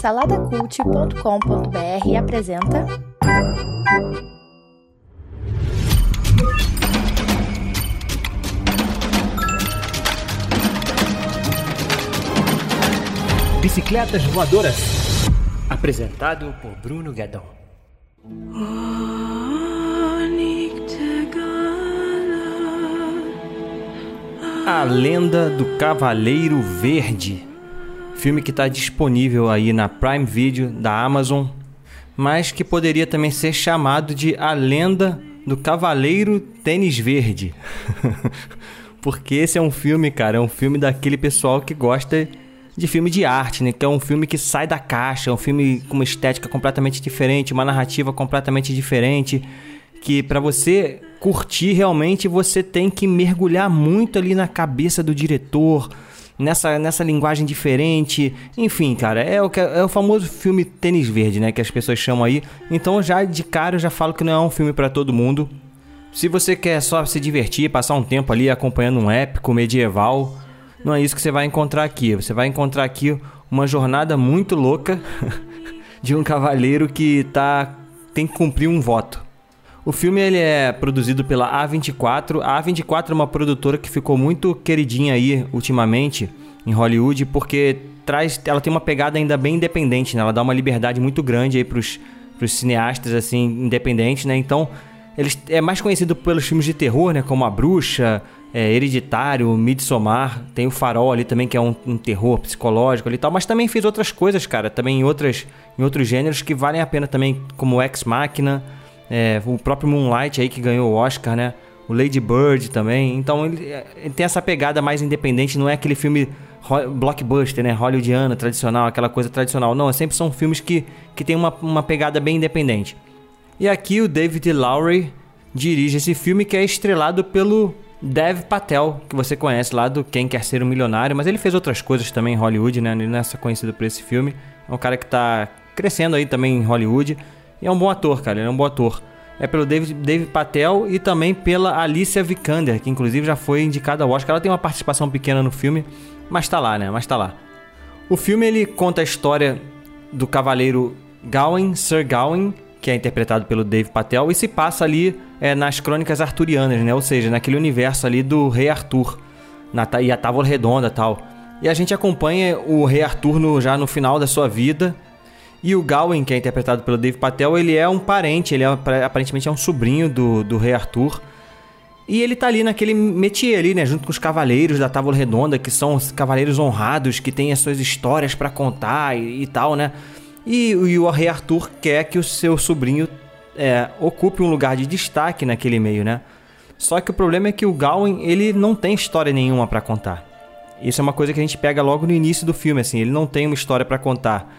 Saladacult.com.br apresenta. Bicicletas Voadoras. Apresentado por Bruno Guedon. A Lenda do Cavaleiro Verde. Filme que está disponível aí na Prime Video da Amazon, mas que poderia também ser chamado de A Lenda do Cavaleiro Tênis Verde. Porque esse é um filme, cara, é um filme daquele pessoal que gosta de filme de arte, né? Que é um filme que sai da caixa, é um filme com uma estética completamente diferente, uma narrativa completamente diferente, que para você curtir realmente você tem que mergulhar muito ali na cabeça do diretor, nessa, nessa linguagem diferente. Enfim, cara, é o, que, é o famoso filme tênis verde, né? Que as pessoas chamam aí. Então, já de cara, eu já falo que não é um filme para todo mundo. Se você quer só se divertir, passar um tempo ali acompanhando um épico medieval, não é isso que você vai encontrar aqui. Você vai encontrar aqui uma jornada muito louca de um cavaleiro que tá, tem que cumprir um voto. O filme ele é produzido pela A24. A A24 é uma produtora que ficou muito queridinha aí ultimamente em Hollywood porque traz, ela tem uma pegada ainda bem independente, né? Ela dá uma liberdade muito grande aí pros, pros cineastas assim independentes, né? Então, eles é mais conhecido pelos filmes de terror, né, como A Bruxa, é, Hereditário, Midsommar, tem o Farol ali também que é um, um terror psicológico ali e tal, mas também fez outras coisas, cara, também em outras em outros gêneros que valem a pena também, como Ex Machina, é, o próprio Moonlight aí que ganhou o Oscar, né? O Lady Bird também. Então ele, ele, tem essa pegada mais independente, não é aquele filme blockbuster, né? Hollywoodiano, tradicional, aquela coisa tradicional. Não, sempre são filmes que, que tem uma, uma pegada bem independente. E aqui o David Lowry dirige esse filme que é estrelado pelo Dev Patel, que você conhece lá do Quem Quer Ser um Milionário, mas ele fez outras coisas também em Hollywood, né? Ele não é só conhecido por esse filme. É um cara que está crescendo aí também em Hollywood. E é um bom ator, cara, ele é um bom ator. É pelo David, David Patel e também pela Alicia Vikander, que inclusive já foi indicada ao Oscar. Ela tem uma participação pequena no filme, mas tá lá, né? Mas tá lá. O filme ele conta a história do cavaleiro Gawain, Sir Gawain, que é interpretado pelo Dave Patel, e se passa ali é, nas crônicas arturianas, né? Ou seja, naquele universo ali do rei Arthur, na, e a Távola Redonda tal. E a gente acompanha o rei Arthur no, já no final da sua vida, e o Gawain, que é interpretado pelo Dave Patel, ele é um parente, ele é aparentemente é um sobrinho do, do rei Arthur. E ele tá ali naquele métier ali, né, junto com os cavaleiros da Távola Redonda, que são os cavaleiros honrados, que têm as suas histórias para contar e, e, tal, né? E, e, o rei Arthur quer que o seu sobrinho é, ocupe um lugar de destaque naquele meio, né? Só que o problema é que o Gawain, ele não tem história nenhuma para contar. Isso é uma coisa que a gente pega logo no início do filme, assim, ele não tem uma história para contar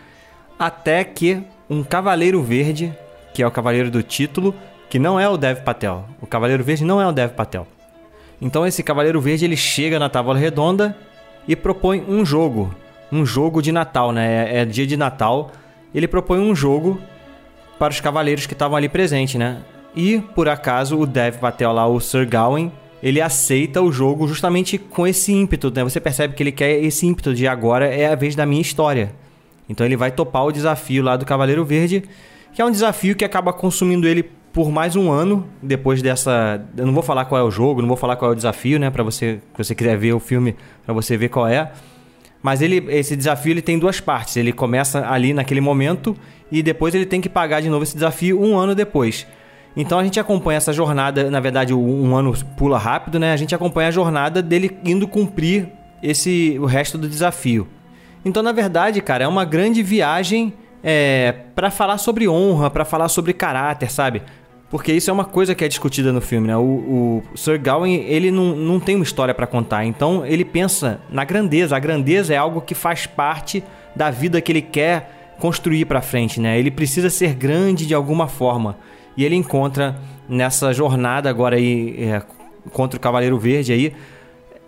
até que um Cavaleiro Verde, que é o Cavaleiro do título, que não é o Dev Patel. O Cavaleiro Verde não é o Dev Patel. Então esse Cavaleiro Verde ele chega na Távola Redonda e propõe um jogo, um jogo de Natal, né? É, é dia de Natal. Ele propõe um jogo para os cavaleiros que estavam ali presentes, né? E por acaso o Dev Patel lá, o Sir Gawain, ele aceita o jogo justamente com esse ímpeto, né? Você percebe que ele quer esse ímpeto de agora é a vez da minha história. Então ele vai topar o desafio lá do Cavaleiro Verde, que é um desafio que acaba consumindo ele por mais um ano depois dessa. Eu não vou falar qual é o jogo, não vou falar qual é o desafio, né? Para você, se você quiser ver o filme, para você ver qual é. Mas ele, esse desafio ele tem duas partes. Ele começa ali naquele momento e depois ele tem que pagar de novo esse desafio um ano depois. Então a gente acompanha essa jornada, na verdade um ano pula rápido, né? A gente acompanha a jornada dele indo cumprir esse o resto do desafio. Então, na verdade, cara, é uma grande viagem é, para falar sobre honra, para falar sobre caráter, sabe? Porque isso é uma coisa que é discutida no filme, né? O, o Sir Gawain, ele não, não tem uma história para contar, então ele pensa na grandeza. A grandeza é algo que faz parte da vida que ele quer construir para frente, né? Ele precisa ser grande de alguma forma. E ele encontra nessa jornada agora aí é, contra o Cavaleiro Verde aí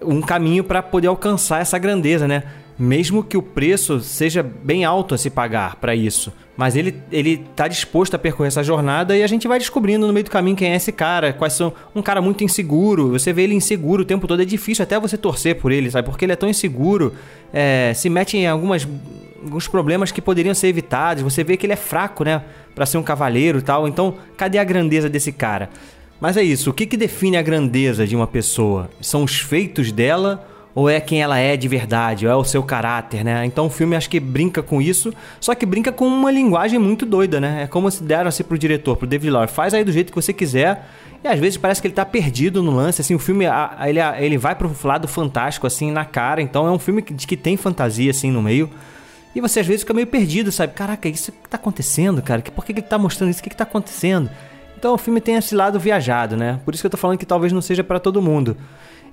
um caminho para poder alcançar essa grandeza, né? Mesmo que o preço seja bem alto a se pagar para isso. Mas ele ele tá disposto a percorrer essa jornada e a gente vai descobrindo no meio do caminho quem é esse cara, quais são um cara muito inseguro. Você vê ele inseguro o tempo todo, é difícil até você torcer por ele, sabe? Porque ele é tão inseguro, é, se mete em algumas alguns problemas que poderiam ser evitados. Você vê que ele é fraco, né? Pra ser um cavaleiro e tal. Então, cadê a grandeza desse cara? Mas é isso. O que, que define a grandeza de uma pessoa? São os feitos dela ou é quem ela é de verdade, ou é o seu caráter, né? Então o filme acho que brinca com isso, só que brinca com uma linguagem muito doida, né? É como se deram assim pro diretor, pro David Lowery, faz aí do jeito que você quiser. E às vezes parece que ele tá perdido no lance, assim, o filme ele, ele vai pro lado fantástico assim na cara, então é um filme que, que tem fantasia assim no meio. E você às vezes fica meio perdido, sabe? Caraca, isso que tá acontecendo, cara? Por que, que ele tá mostrando isso? O que, que tá acontecendo? Então o filme tem esse lado viajado, né? Por isso que eu tô falando que talvez não seja para todo mundo.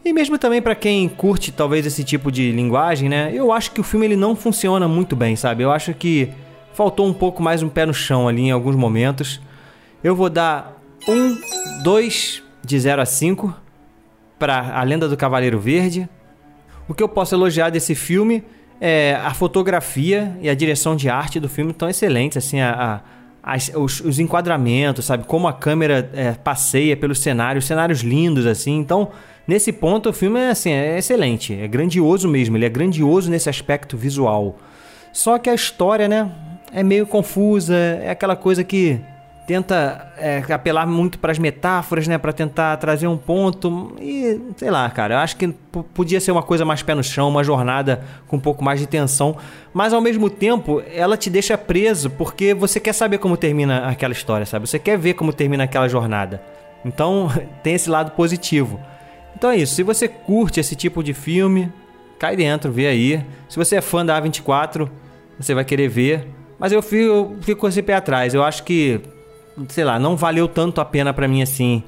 E mesmo também para quem curte talvez esse tipo de linguagem, né? Eu acho que o filme ele não funciona muito bem, sabe? Eu acho que faltou um pouco mais um pé no chão ali em alguns momentos. Eu vou dar um, dois de 0 a 5 para A Lenda do Cavaleiro Verde. O que eu posso elogiar desse filme é a fotografia e a direção de arte do filme estão excelentes, assim, a, a as, os, os, enquadramentos, sabe? Como a câmera é, passeia pelos cenários, cenários lindos, assim. Então, Nesse ponto, o filme é, assim, é excelente, é grandioso mesmo, ele é grandioso nesse aspecto visual. Só que a história, né, é meio confusa, é aquela coisa que tenta é, apelar muito para as metáforas, né, para tentar trazer um ponto e sei lá, cara, eu acho que podia ser uma coisa mais pé no chão, uma jornada com um pouco mais de tensão, mas ao mesmo tempo ela te deixa preso porque você quer saber como termina aquela história, sabe? Você quer ver como termina aquela jornada. Então tem esse lado positivo. Então é isso. Se você curte esse tipo de filme, cai dentro, vê aí. Se você é fã da A24, você vai querer ver. Mas eu fico, eu fico com esse pé atrás. Eu acho que, sei lá, não valeu tanto a pena para mim assim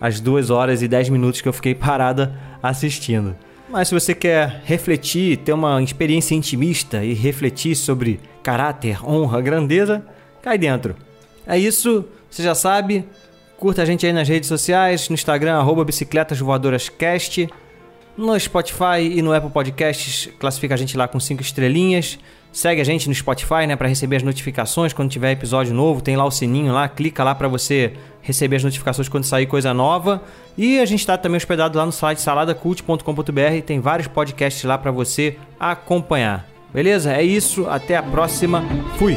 as duas horas e dez minutos que eu fiquei parada assistindo. Mas se você quer refletir, ter uma experiência intimista e refletir sobre caráter, honra, grandeza, cai dentro. É isso, você já sabe. Curta a gente aí nas redes sociais, no Instagram, arroba bicicletasvoadorascast. No Spotify e no Apple Podcasts, classifica a gente lá com 5 estrelinhas. Segue a gente no Spotify, né, para receber as notificações quando tiver episódio novo. Tem lá o sininho lá, clica lá para você receber as notificações quando sair coisa nova. E a gente está também hospedado lá no site saladacult.com.br, tem vários podcasts lá para você acompanhar. Beleza? É isso, até a próxima. Fui.